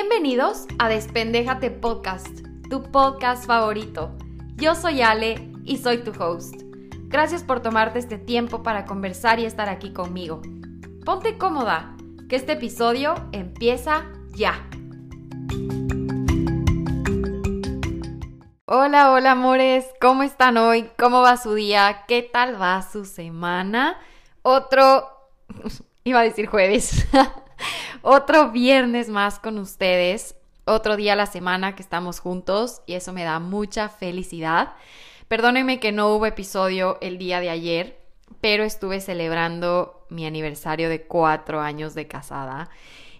Bienvenidos a Despendéjate Podcast, tu podcast favorito. Yo soy Ale y soy tu host. Gracias por tomarte este tiempo para conversar y estar aquí conmigo. Ponte cómoda, que este episodio empieza ya. Hola, hola amores, ¿cómo están hoy? ¿Cómo va su día? ¿Qué tal va su semana? Otro, iba a decir jueves, otro viernes más con ustedes, otro día a la semana que estamos juntos y eso me da mucha felicidad. Perdónenme que no hubo episodio el día de ayer, pero estuve celebrando mi aniversario de cuatro años de casada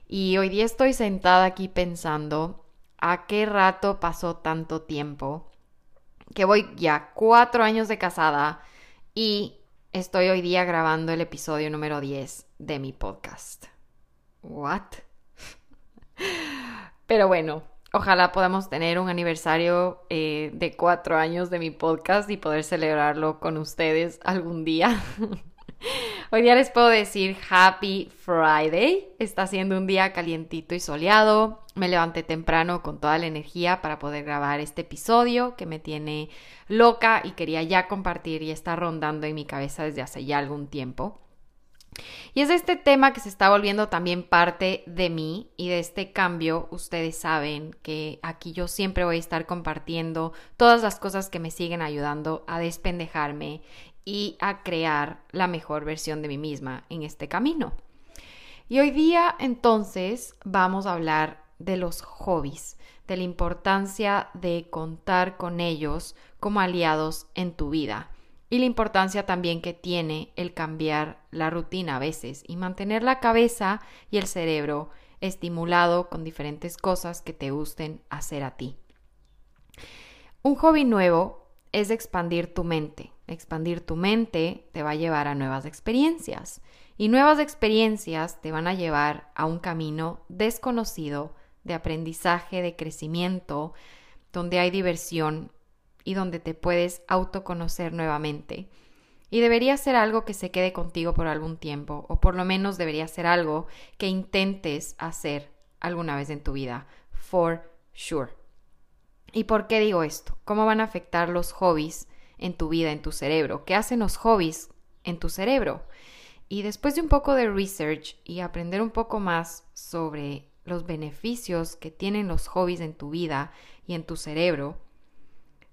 y hoy día estoy sentada aquí pensando a qué rato pasó tanto tiempo, que voy ya cuatro años de casada y estoy hoy día grabando el episodio número 10 de mi podcast. ¿What? Pero bueno, ojalá podamos tener un aniversario eh, de cuatro años de mi podcast y poder celebrarlo con ustedes algún día. Hoy día les puedo decir Happy Friday. Está siendo un día calientito y soleado. Me levanté temprano con toda la energía para poder grabar este episodio que me tiene loca y quería ya compartir y está rondando en mi cabeza desde hace ya algún tiempo. Y es este tema que se está volviendo también parte de mí y de este cambio. Ustedes saben que aquí yo siempre voy a estar compartiendo todas las cosas que me siguen ayudando a despendejarme y a crear la mejor versión de mí misma en este camino. Y hoy día entonces vamos a hablar de los hobbies, de la importancia de contar con ellos como aliados en tu vida y la importancia también que tiene el cambiar la rutina a veces y mantener la cabeza y el cerebro estimulado con diferentes cosas que te gusten hacer a ti. Un hobby nuevo es expandir tu mente, Expandir tu mente te va a llevar a nuevas experiencias y nuevas experiencias te van a llevar a un camino desconocido de aprendizaje, de crecimiento, donde hay diversión y donde te puedes autoconocer nuevamente. Y debería ser algo que se quede contigo por algún tiempo, o por lo menos debería ser algo que intentes hacer alguna vez en tu vida, for sure. ¿Y por qué digo esto? ¿Cómo van a afectar los hobbies en tu vida, en tu cerebro? ¿Qué hacen los hobbies en tu cerebro? Y después de un poco de research y aprender un poco más sobre los beneficios que tienen los hobbies en tu vida y en tu cerebro,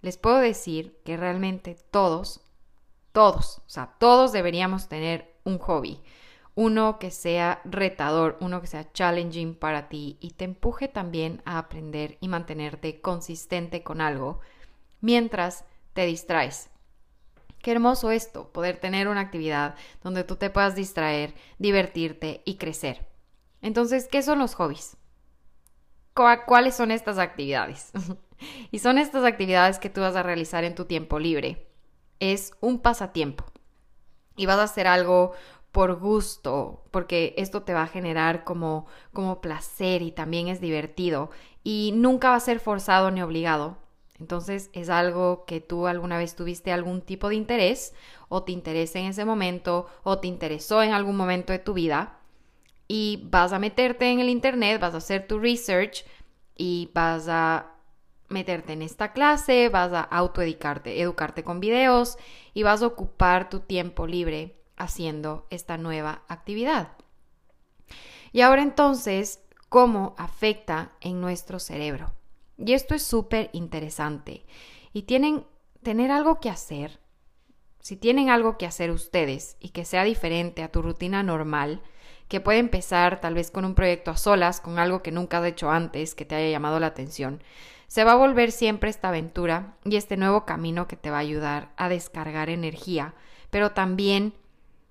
les puedo decir que realmente todos, todos, o sea, todos deberíamos tener un hobby. Uno que sea retador, uno que sea challenging para ti y te empuje también a aprender y mantenerte consistente con algo mientras te distraes. Qué hermoso esto, poder tener una actividad donde tú te puedas distraer, divertirte y crecer. Entonces, ¿qué son los hobbies? ¿Cuáles son estas actividades? y son estas actividades que tú vas a realizar en tu tiempo libre. Es un pasatiempo. Y vas a hacer algo por gusto, porque esto te va a generar como, como placer y también es divertido. Y nunca va a ser forzado ni obligado, entonces es algo que tú alguna vez tuviste algún tipo de interés o te interesa en ese momento o te interesó en algún momento de tu vida y vas a meterte en el internet, vas a hacer tu research y vas a meterte en esta clase, vas a autoeducarte, educarte con videos y vas a ocupar tu tiempo libre haciendo esta nueva actividad. Y ahora entonces, ¿cómo afecta en nuestro cerebro? Y esto es súper interesante. Y tienen tener algo que hacer. Si tienen algo que hacer ustedes y que sea diferente a tu rutina normal, que puede empezar tal vez con un proyecto a solas, con algo que nunca has hecho antes, que te haya llamado la atención, se va a volver siempre esta aventura y este nuevo camino que te va a ayudar a descargar energía, pero también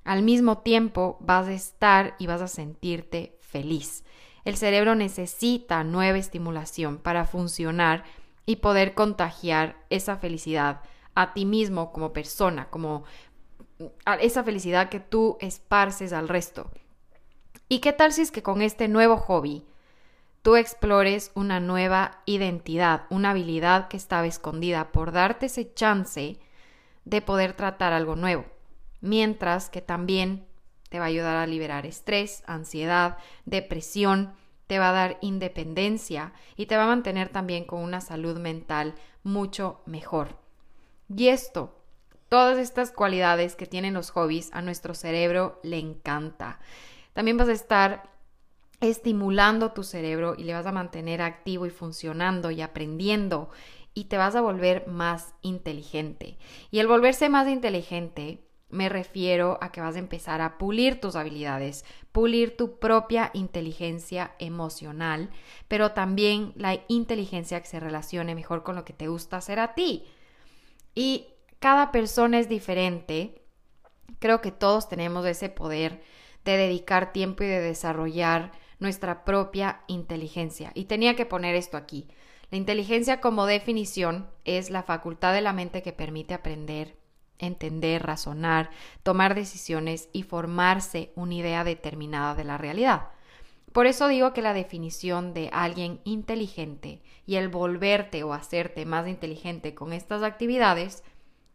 al mismo tiempo vas a estar y vas a sentirte feliz. El cerebro necesita nueva estimulación para funcionar y poder contagiar esa felicidad a ti mismo como persona, como esa felicidad que tú esparces al resto. ¿Y qué tal si es que con este nuevo hobby tú explores una nueva identidad, una habilidad que estaba escondida por darte ese chance de poder tratar algo nuevo? Mientras que también te va a ayudar a liberar estrés, ansiedad, depresión te va a dar independencia y te va a mantener también con una salud mental mucho mejor. Y esto, todas estas cualidades que tienen los hobbies, a nuestro cerebro le encanta. También vas a estar estimulando tu cerebro y le vas a mantener activo y funcionando y aprendiendo y te vas a volver más inteligente. Y el volverse más inteligente me refiero a que vas a empezar a pulir tus habilidades, pulir tu propia inteligencia emocional, pero también la inteligencia que se relacione mejor con lo que te gusta hacer a ti. Y cada persona es diferente. Creo que todos tenemos ese poder de dedicar tiempo y de desarrollar nuestra propia inteligencia. Y tenía que poner esto aquí. La inteligencia como definición es la facultad de la mente que permite aprender, entender, razonar, tomar decisiones y formarse una idea determinada de la realidad. Por eso digo que la definición de alguien inteligente y el volverte o hacerte más inteligente con estas actividades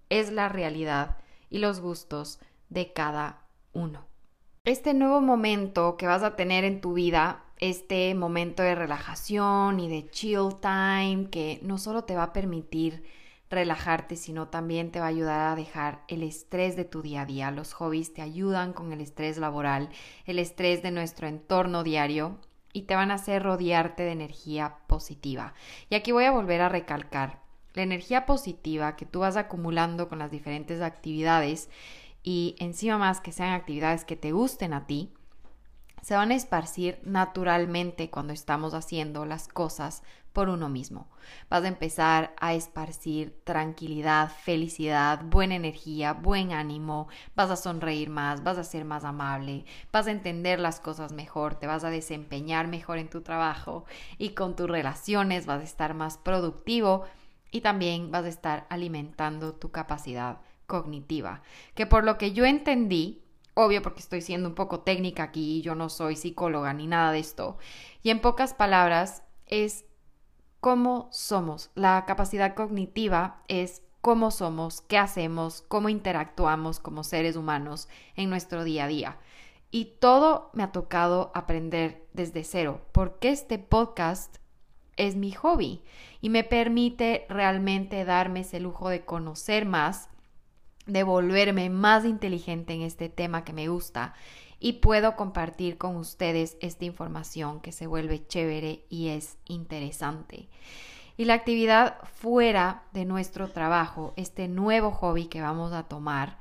es la realidad y los gustos de cada uno. Este nuevo momento que vas a tener en tu vida, este momento de relajación y de chill time, que no solo te va a permitir relajarte, sino también te va a ayudar a dejar el estrés de tu día a día. Los hobbies te ayudan con el estrés laboral, el estrés de nuestro entorno diario y te van a hacer rodearte de energía positiva. Y aquí voy a volver a recalcar, la energía positiva que tú vas acumulando con las diferentes actividades y encima más que sean actividades que te gusten a ti, se van a esparcir naturalmente cuando estamos haciendo las cosas por uno mismo. Vas a empezar a esparcir tranquilidad, felicidad, buena energía, buen ánimo, vas a sonreír más, vas a ser más amable, vas a entender las cosas mejor, te vas a desempeñar mejor en tu trabajo y con tus relaciones vas a estar más productivo y también vas a estar alimentando tu capacidad cognitiva, que por lo que yo entendí, obvio porque estoy siendo un poco técnica aquí, yo no soy psicóloga ni nada de esto, y en pocas palabras es cómo somos. La capacidad cognitiva es cómo somos, qué hacemos, cómo interactuamos como seres humanos en nuestro día a día. Y todo me ha tocado aprender desde cero, porque este podcast es mi hobby y me permite realmente darme ese lujo de conocer más de volverme más inteligente en este tema que me gusta y puedo compartir con ustedes esta información que se vuelve chévere y es interesante. Y la actividad fuera de nuestro trabajo, este nuevo hobby que vamos a tomar,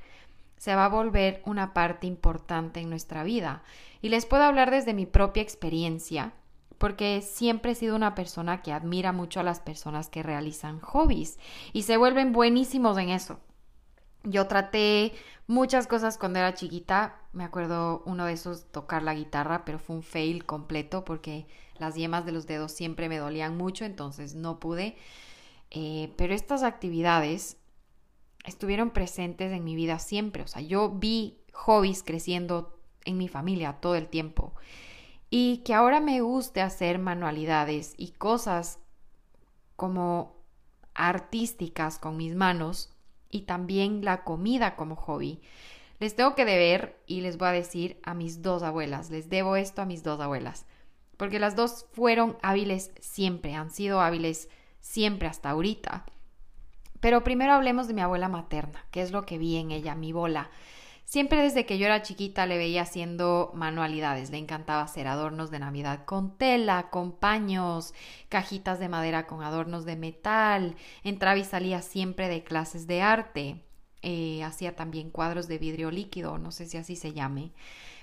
se va a volver una parte importante en nuestra vida. Y les puedo hablar desde mi propia experiencia, porque siempre he sido una persona que admira mucho a las personas que realizan hobbies y se vuelven buenísimos en eso. Yo traté muchas cosas cuando era chiquita. Me acuerdo uno de esos tocar la guitarra, pero fue un fail completo porque las yemas de los dedos siempre me dolían mucho, entonces no pude. Eh, pero estas actividades estuvieron presentes en mi vida siempre. O sea, yo vi hobbies creciendo en mi familia todo el tiempo. Y que ahora me guste hacer manualidades y cosas como artísticas con mis manos y también la comida como hobby. Les tengo que deber y les voy a decir a mis dos abuelas, les debo esto a mis dos abuelas, porque las dos fueron hábiles siempre, han sido hábiles siempre hasta ahorita. Pero primero hablemos de mi abuela materna, que es lo que vi en ella, mi bola. Siempre desde que yo era chiquita le veía haciendo manualidades. Le encantaba hacer adornos de Navidad con tela, con paños, cajitas de madera con adornos de metal. Entraba y salía siempre de clases de arte. Eh, hacía también cuadros de vidrio líquido, no sé si así se llame.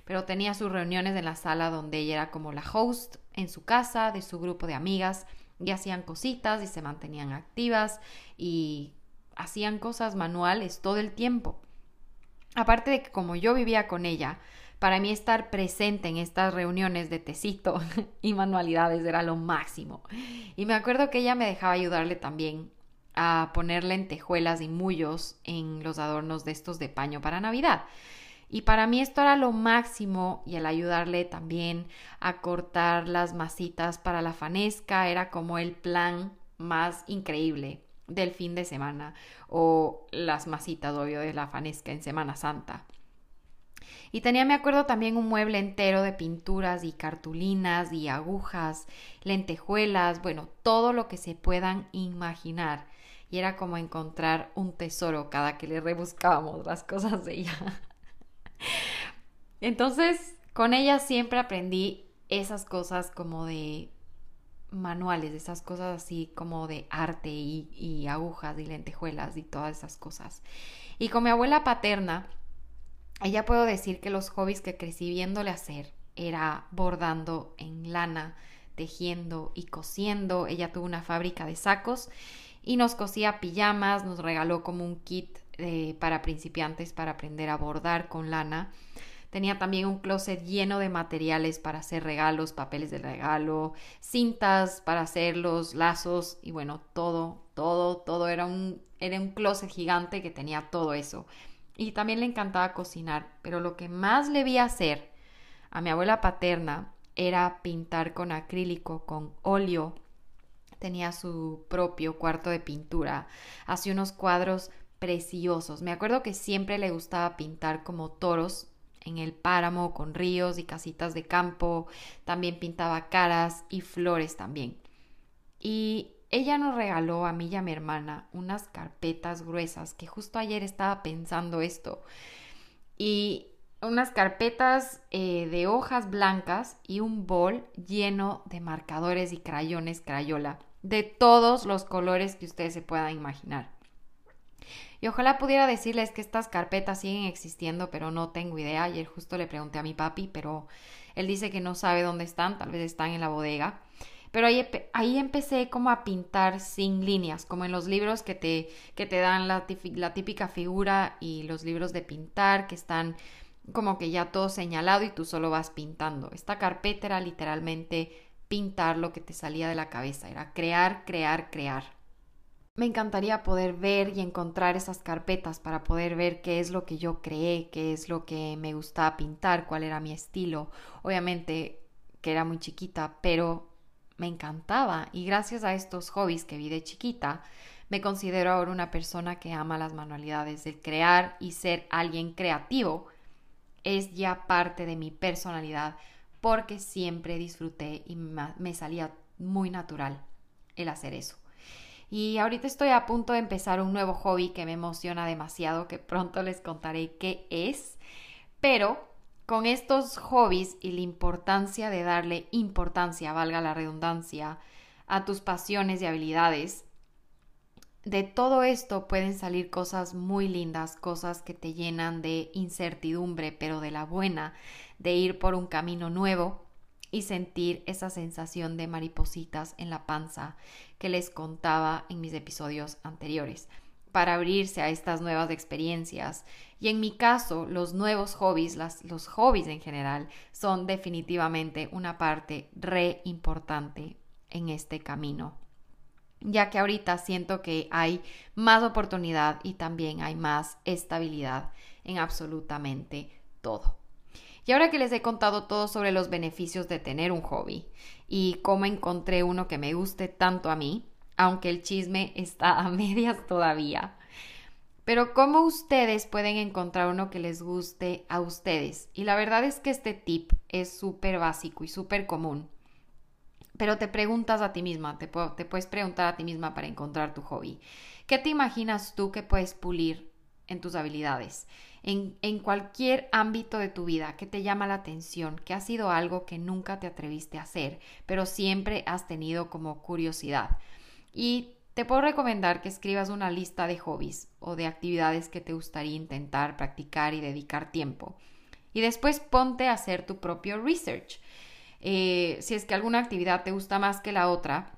Pero tenía sus reuniones en la sala donde ella era como la host en su casa, de su grupo de amigas, y hacían cositas y se mantenían activas y hacían cosas manuales todo el tiempo. Aparte de que como yo vivía con ella, para mí estar presente en estas reuniones de tecito y manualidades era lo máximo. Y me acuerdo que ella me dejaba ayudarle también a poner lentejuelas y mullos en los adornos de estos de paño para Navidad. Y para mí esto era lo máximo y el ayudarle también a cortar las masitas para la fanesca era como el plan más increíble del fin de semana o las masitas, obvio, de la fanesca en Semana Santa. Y tenía, me acuerdo, también un mueble entero de pinturas y cartulinas y agujas, lentejuelas, bueno, todo lo que se puedan imaginar. Y era como encontrar un tesoro cada que le rebuscábamos las cosas de ella. Entonces, con ella siempre aprendí esas cosas como de manuales, esas cosas así como de arte y, agujas y lentejuelas y todas esas cosas. Y con mi abuela paterna, ella puedo decir que los hobbies que crecí viéndole hacer era bordando en lana, tejiendo y cosiendo. Ella tuvo una fábrica de sacos y nos cosía pijamas, nos regaló como un kit eh, para principiantes para aprender a bordar con lana. Tenía también un closet lleno de materiales para hacer regalos, papeles de regalo, cintas para hacer los lazos y bueno, todo, todo, todo era un, era un closet gigante que tenía todo eso y también le encantaba cocinar, pero lo que más le vi hacer a mi abuela paterna era pintar con acrílico, con óleo. Tenía su propio cuarto de pintura, hacía unos cuadros preciosos. Me acuerdo que siempre le gustaba pintar como toros en el páramo, con ríos y casitas de campo. También pintaba caras y flores también. Y ella nos regaló a mí y a mi hermana unas carpetas gruesas, que justo ayer estaba pensando esto. Y unas carpetas eh, de hojas blancas y un bol lleno de marcadores y crayones crayola, de todos los colores que ustedes se puedan imaginar. Y ojalá pudiera decirles que estas carpetas siguen existiendo, pero no tengo idea. Ayer justo le pregunté a mi papi, pero él dice que no sabe dónde están, tal vez están en la bodega. Pero ahí, ahí empecé como a pintar sin líneas, como en los libros que te, que te dan la, la típica figura y los libros de pintar que están como que ya todo señalado y tú solo vas pintando. Esta carpeta era literalmente pintar lo que te salía de la cabeza, era crear, crear, crear. Me encantaría poder ver y encontrar esas carpetas para poder ver qué es lo que yo creé, qué es lo que me gustaba pintar, cuál era mi estilo. Obviamente que era muy chiquita, pero me encantaba y gracias a estos hobbies que vi de chiquita, me considero ahora una persona que ama las manualidades. El crear y ser alguien creativo es ya parte de mi personalidad porque siempre disfruté y me salía muy natural el hacer eso. Y ahorita estoy a punto de empezar un nuevo hobby que me emociona demasiado, que pronto les contaré qué es, pero con estos hobbies y la importancia de darle importancia, valga la redundancia, a tus pasiones y habilidades, de todo esto pueden salir cosas muy lindas, cosas que te llenan de incertidumbre, pero de la buena, de ir por un camino nuevo y sentir esa sensación de maripositas en la panza que les contaba en mis episodios anteriores para abrirse a estas nuevas experiencias. Y en mi caso, los nuevos hobbies, los hobbies en general, son definitivamente una parte re importante en este camino. Ya que ahorita siento que hay más oportunidad y también hay más estabilidad en absolutamente todo. Y ahora que les he contado todo sobre los beneficios de tener un hobby y cómo encontré uno que me guste tanto a mí, aunque el chisme está a medias todavía. Pero cómo ustedes pueden encontrar uno que les guste a ustedes. Y la verdad es que este tip es súper básico y súper común. Pero te preguntas a ti misma, te, te puedes preguntar a ti misma para encontrar tu hobby. ¿Qué te imaginas tú que puedes pulir en tus habilidades? En, cualquier ámbito de tu vida que te llama la atención, que ha sido algo que nunca te atreviste a hacer, pero siempre has tenido como curiosidad. Y te puedo recomendar que escribas una lista de hobbies o de actividades que te gustaría intentar, practicar y dedicar tiempo. Y después ponte a hacer tu propio research. Eh, si es que alguna actividad te gusta más que la otra,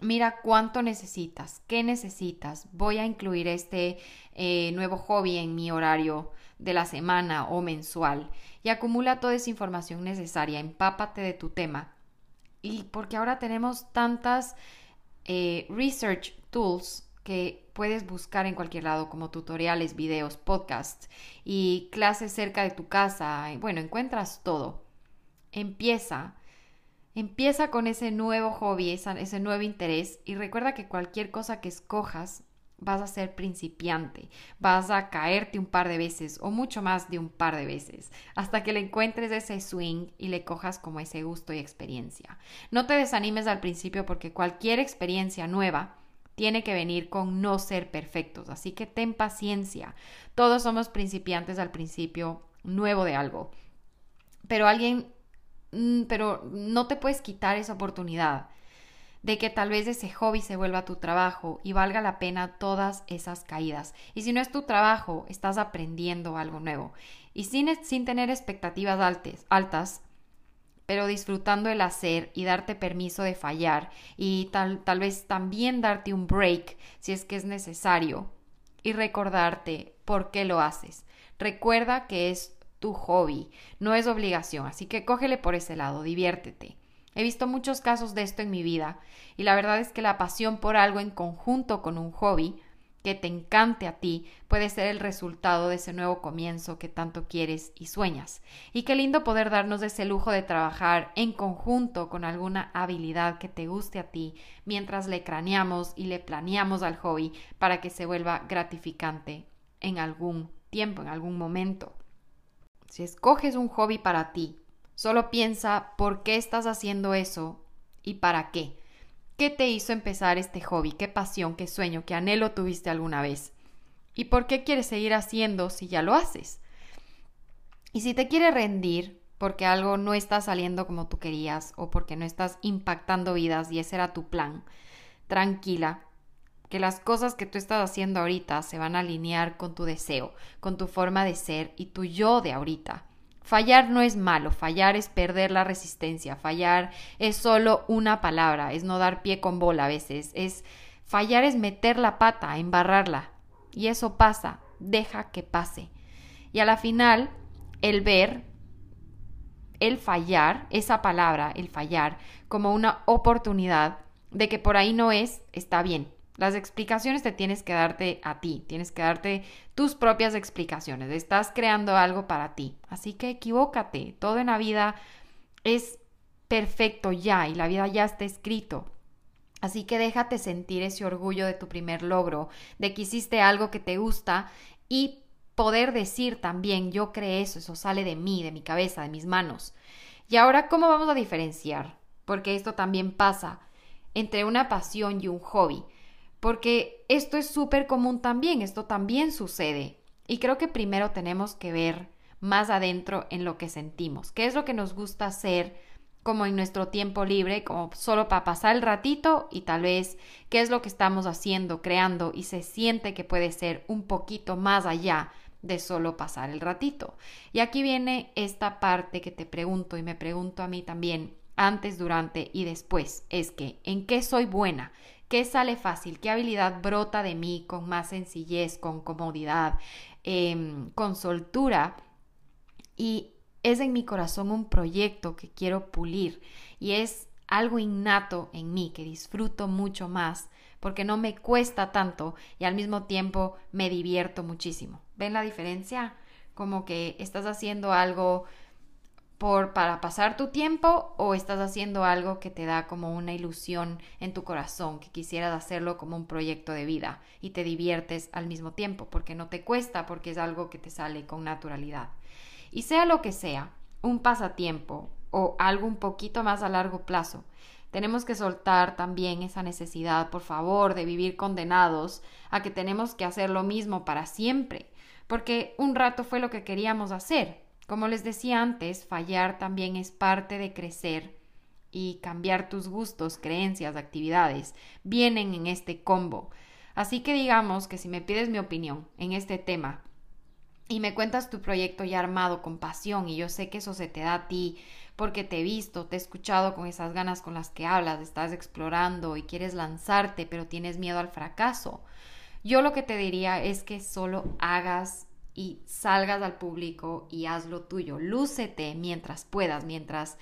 mira cuánto necesitas, qué necesitas. Voy a incluir este eh, nuevo hobby en mi horario de la semana o mensual y acumula toda esa información necesaria, empápate de tu tema. Y porque ahora tenemos tantas eh, research tools que puedes buscar en cualquier lado como tutoriales, videos, podcasts y clases cerca de tu casa. Bueno, encuentras todo. Empieza. Empieza con ese nuevo hobby, ese nuevo interés y recuerda que cualquier cosa que escojas vas a ser principiante, vas a caerte un par de veces o mucho más de un par de veces, hasta que le encuentres ese swing y le cojas como ese gusto y experiencia. No te desanimes al principio porque cualquier experiencia nueva tiene que venir con no ser perfectos, así que ten paciencia. Todos somos principiantes al principio nuevo de algo, pero alguien, pero no te puedes quitar esa oportunidad de que tal vez ese hobby se vuelva tu trabajo y valga la pena todas esas caídas. Y si no es tu trabajo, estás aprendiendo algo nuevo. Y sin, sin tener expectativas altas, altas, pero disfrutando el hacer y darte permiso de fallar y tal, tal vez también darte un break si es que es necesario y recordarte por qué lo haces. Recuerda que es tu hobby, no es obligación, así que cógele por ese lado, diviértete. He visto muchos casos de esto en mi vida y la verdad es que la pasión por algo en conjunto con un hobby que te encante a ti puede ser el resultado de ese nuevo comienzo que tanto quieres y sueñas. Y qué lindo poder darnos ese lujo de trabajar en conjunto con alguna habilidad que te guste a ti mientras le craneamos y le planeamos al hobby para que se vuelva gratificante en algún tiempo, en algún momento. Si escoges un hobby para ti, Solo piensa por qué estás haciendo eso y para qué. ¿Qué te hizo empezar este hobby? ¿Qué pasión, qué sueño, qué anhelo tuviste alguna vez? ¿Y por qué quieres seguir haciendo si ya lo haces? Y si te quieres rendir porque algo no está saliendo como tú querías o porque no estás impactando vidas y ese era tu plan, tranquila, que las cosas que tú estás haciendo ahorita se van a alinear con tu deseo, con tu forma de ser y tu yo de ahorita. Fallar no es malo, fallar es perder la resistencia, fallar es solo una palabra, es no dar pie con bola a veces, es fallar es meter la pata, embarrarla. Y eso pasa, deja que pase. Y a la final, el ver, el fallar, esa palabra, el fallar, como una oportunidad de que por ahí no es, está bien. Las explicaciones te tienes que darte a ti, tienes que darte tus propias explicaciones. Estás creando algo para ti. Así que equivócate. Todo en la vida es perfecto ya y la vida ya está escrito. Así que déjate sentir ese orgullo de tu primer logro, de que hiciste algo que te gusta y poder decir también, yo creé eso, eso sale de mí, de mi cabeza, de mis manos. Y ahora, ¿cómo vamos a diferenciar? Porque esto también pasa entre una pasión y un hobby porque esto es súper común también, esto también sucede. Y creo que primero tenemos que ver más adentro en lo que sentimos, qué es lo que nos gusta hacer como en nuestro tiempo libre, como solo para pasar el ratito y tal vez qué es lo que estamos haciendo, creando y se siente que puede ser un poquito más allá de solo pasar el ratito. Y aquí viene esta parte que te pregunto y me pregunto a mí también antes, durante y después, es que ¿en qué soy buena? ¿Qué sale fácil? ¿Qué habilidad brota de mí con más sencillez, con comodidad, em, con soltura? Y es en mi corazón un proyecto que quiero pulir y es algo innato en mí que disfruto mucho más porque no me cuesta tanto y al mismo tiempo me divierto muchísimo. ¿Ven la diferencia? Como que estás haciendo algo por para pasar tu tiempo o estás haciendo algo que te da como una ilusión en tu corazón, que quisieras hacerlo como un proyecto de vida y te diviertes al mismo tiempo, porque no te cuesta, porque es algo que te sale con naturalidad. Y sea lo que sea, un pasatiempo o algo un poquito más a largo plazo, tenemos que soltar también esa necesidad, por favor, de vivir condenados a que tenemos que hacer lo mismo para siempre, porque un rato fue lo que queríamos hacer, como les decía antes, fallar también es parte de crecer y cambiar tus gustos, creencias, actividades. Vienen en este combo. Así que digamos que si me pides mi opinión en este tema y me cuentas tu proyecto ya armado con pasión y yo sé que eso se te da a ti porque te he visto, te he escuchado con esas ganas con las que hablas, estás explorando y quieres lanzarte pero tienes miedo al fracaso. Yo lo que te diría es que solo hagas y salgas al público y haz lo tuyo. Lúcete mientras puedas, mientras,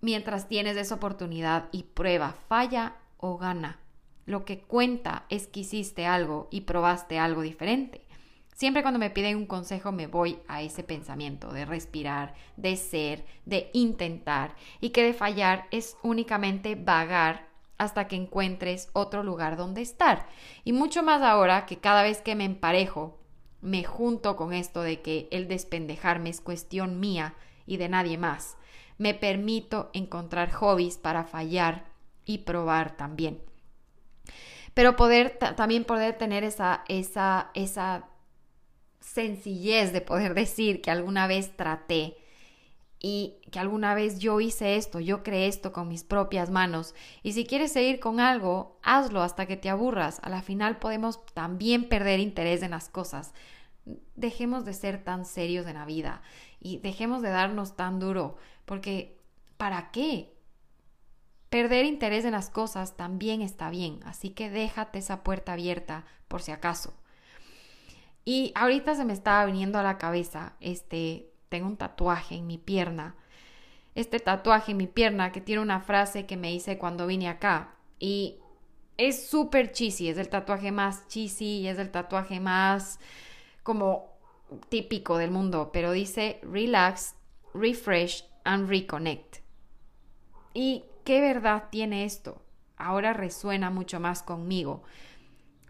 mientras tienes esa oportunidad y prueba, falla o gana. Lo que cuenta es que hiciste algo y probaste algo diferente. Siempre cuando me piden un consejo me voy a ese pensamiento de respirar, de ser, de intentar y que de fallar es únicamente vagar hasta que encuentres otro lugar donde estar. Y mucho más ahora que cada vez que me emparejo, me junto con esto de que el despendejarme es cuestión mía y de nadie más. Me permito encontrar hobbies para fallar y probar también. Pero poder también poder tener esa, esa, esa sencillez de poder decir que alguna vez traté y que alguna vez yo hice esto, yo creé esto con mis propias manos. Y si quieres seguir con algo, hazlo hasta que te aburras. A la final podemos también perder interés en las cosas. Dejemos de ser tan serios en la vida y dejemos de darnos tan duro, porque ¿para qué? Perder interés en las cosas también está bien, así que déjate esa puerta abierta por si acaso. Y ahorita se me estaba viniendo a la cabeza este tengo un tatuaje en mi pierna. Este tatuaje en mi pierna que tiene una frase que me hice cuando vine acá. Y es súper cheesy, es el tatuaje más cheesy y es el tatuaje más como típico del mundo, pero dice relax, refresh and reconnect. ¿Y qué verdad tiene esto? Ahora resuena mucho más conmigo,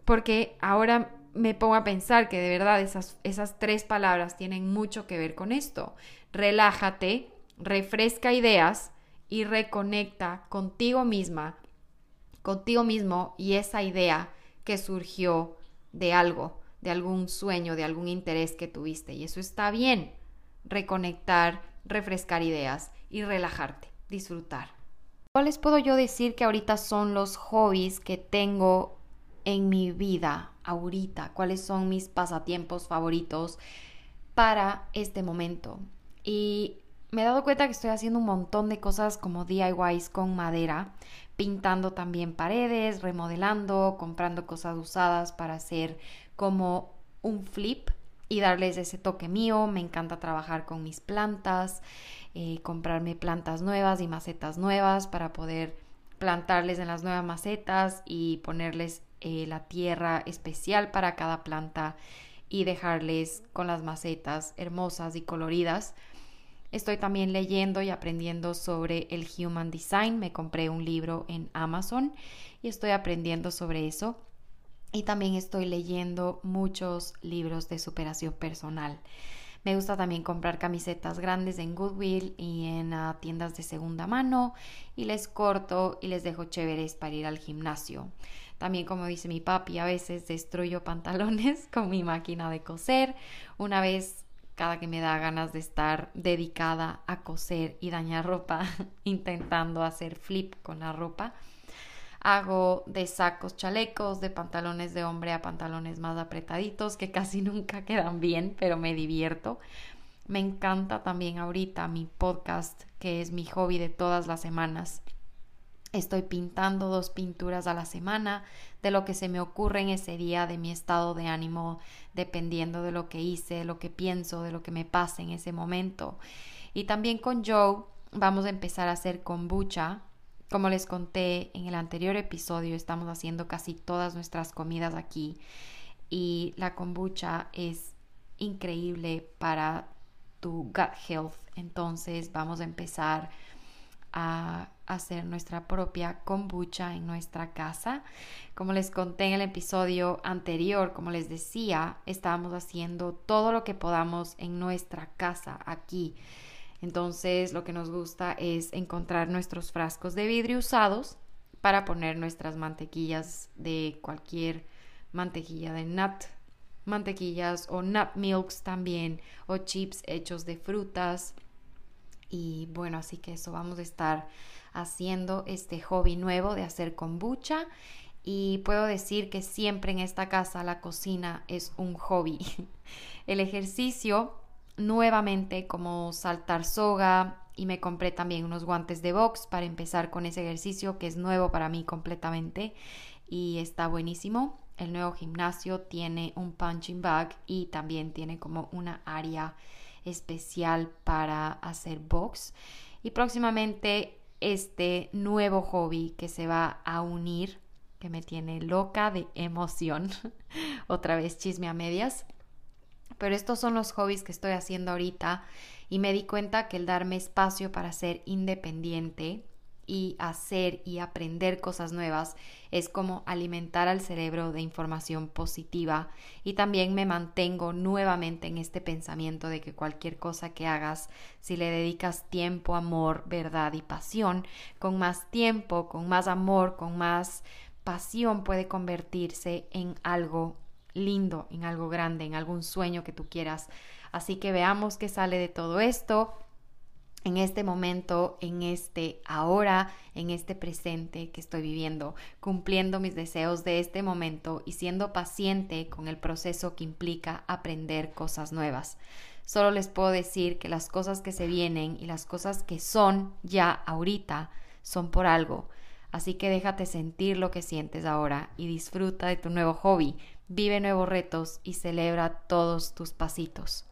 porque ahora me pongo a pensar que de verdad esas, esas tres palabras tienen mucho que ver con esto. Relájate, refresca ideas y reconecta contigo misma, contigo mismo y esa idea que surgió de algo, de algún sueño, de algún interés que tuviste. Y eso está bien. Reconectar, refrescar ideas y relajarte, disfrutar. ¿Cuáles puedo yo decir que ahorita son los hobbies que tengo en mi vida ahorita, cuáles son mis pasatiempos favoritos para este momento. Y me he dado cuenta que estoy haciendo un montón de cosas como DIYs con madera, pintando también paredes, remodelando, comprando cosas usadas para hacer como un flip y darles ese toque mío. Me encanta trabajar con mis plantas, eh, comprarme plantas nuevas y macetas nuevas para poder plantarles en las nuevas macetas y ponerles eh, la tierra especial para cada planta y dejarles con las macetas hermosas y coloridas. Estoy también leyendo y aprendiendo sobre el Human Design. Me compré un libro en Amazon y estoy aprendiendo sobre eso. Y también estoy leyendo muchos libros de superación personal. Me gusta también comprar camisetas grandes en Goodwill y en ah, tiendas de segunda mano y les corto y les dejo chéveres para ir al gimnasio. También, como dice mi papi, a veces destruyo pantalones con mi máquina de coser. Una vez cada que me da ganas de estar dedicada a coser y dañar ropa, intentando hacer flip con la ropa. Hago de sacos chalecos, de pantalones de hombre a pantalones más apretaditos, que casi nunca quedan bien, pero me divierto. Me encanta también ahorita mi podcast, que es mi hobby de todas las semanas. Estoy pintando dos pinturas a la semana de lo que se me ocurre en ese día, de mi estado de ánimo, dependiendo de lo que hice, de lo que pienso, de lo que me pase en ese momento. Y también con Joe vamos a empezar a hacer kombucha. Como les conté en el anterior episodio, estamos haciendo casi todas nuestras comidas aquí y la kombucha es increíble para tu gut health. Entonces vamos a empezar a hacer nuestra propia kombucha en nuestra casa. Como les conté en el episodio anterior, como les decía, estábamos haciendo todo lo que podamos en nuestra casa aquí. Entonces lo que nos gusta es encontrar nuestros frascos de vidrio usados para poner nuestras mantequillas de cualquier mantequilla de nut, mantequillas o nut milks también, o chips hechos de frutas y bueno, así que eso vamos a estar haciendo este hobby nuevo de hacer kombucha. Y puedo decir que siempre en esta casa la cocina es un hobby. El ejercicio, nuevamente, como saltar soga, y me compré también unos guantes de box para empezar con ese ejercicio que es nuevo para mí completamente y está buenísimo. El nuevo gimnasio tiene un punching bag y también tiene como una área especial para hacer box. Y próximamente este nuevo hobby que se va a unir, que me tiene loca de emoción. Otra vez chisme a medias. Pero estos son los hobbies que estoy haciendo ahorita y me di cuenta que el darme espacio para ser independiente y hacer y aprender cosas nuevas es como alimentar al cerebro de información positiva y también me mantengo nuevamente en este pensamiento de que cualquier cosa que hagas, si le dedicas tiempo, amor, verdad y pasión, con más tiempo, con más amor, con más pasión puede convertirse en algo lindo, en algo grande, en algún sueño que tú quieras. Así que veamos qué sale de todo esto en este momento, en este ahora, en este presente que estoy viviendo, cumpliendo mis deseos de este momento y siendo paciente con el proceso que implica aprender cosas nuevas. Solo les puedo decir que las cosas que se vienen y las cosas que son ya ahorita son por algo. Así que déjate sentir lo que sientes ahora y disfruta de tu nuevo hobby, vive nuevos retos y celebra todos tus pasitos.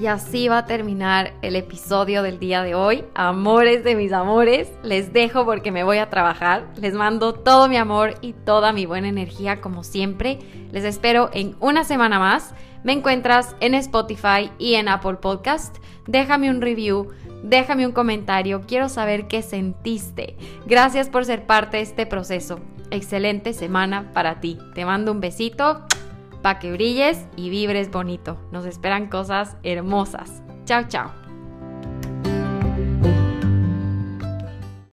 Y así va a terminar el episodio del día de hoy. Amores de mis amores, les dejo porque me voy a trabajar. Les mando todo mi amor y toda mi buena energía como siempre. Les espero en una semana más. Me encuentras en Spotify y en Apple Podcast. Déjame un review, déjame un comentario. Quiero saber qué sentiste. Gracias por ser parte de este proceso. Excelente semana para ti. Te mando un besito para que brilles y vibres bonito. Nos esperan cosas hermosas. Chao, chao.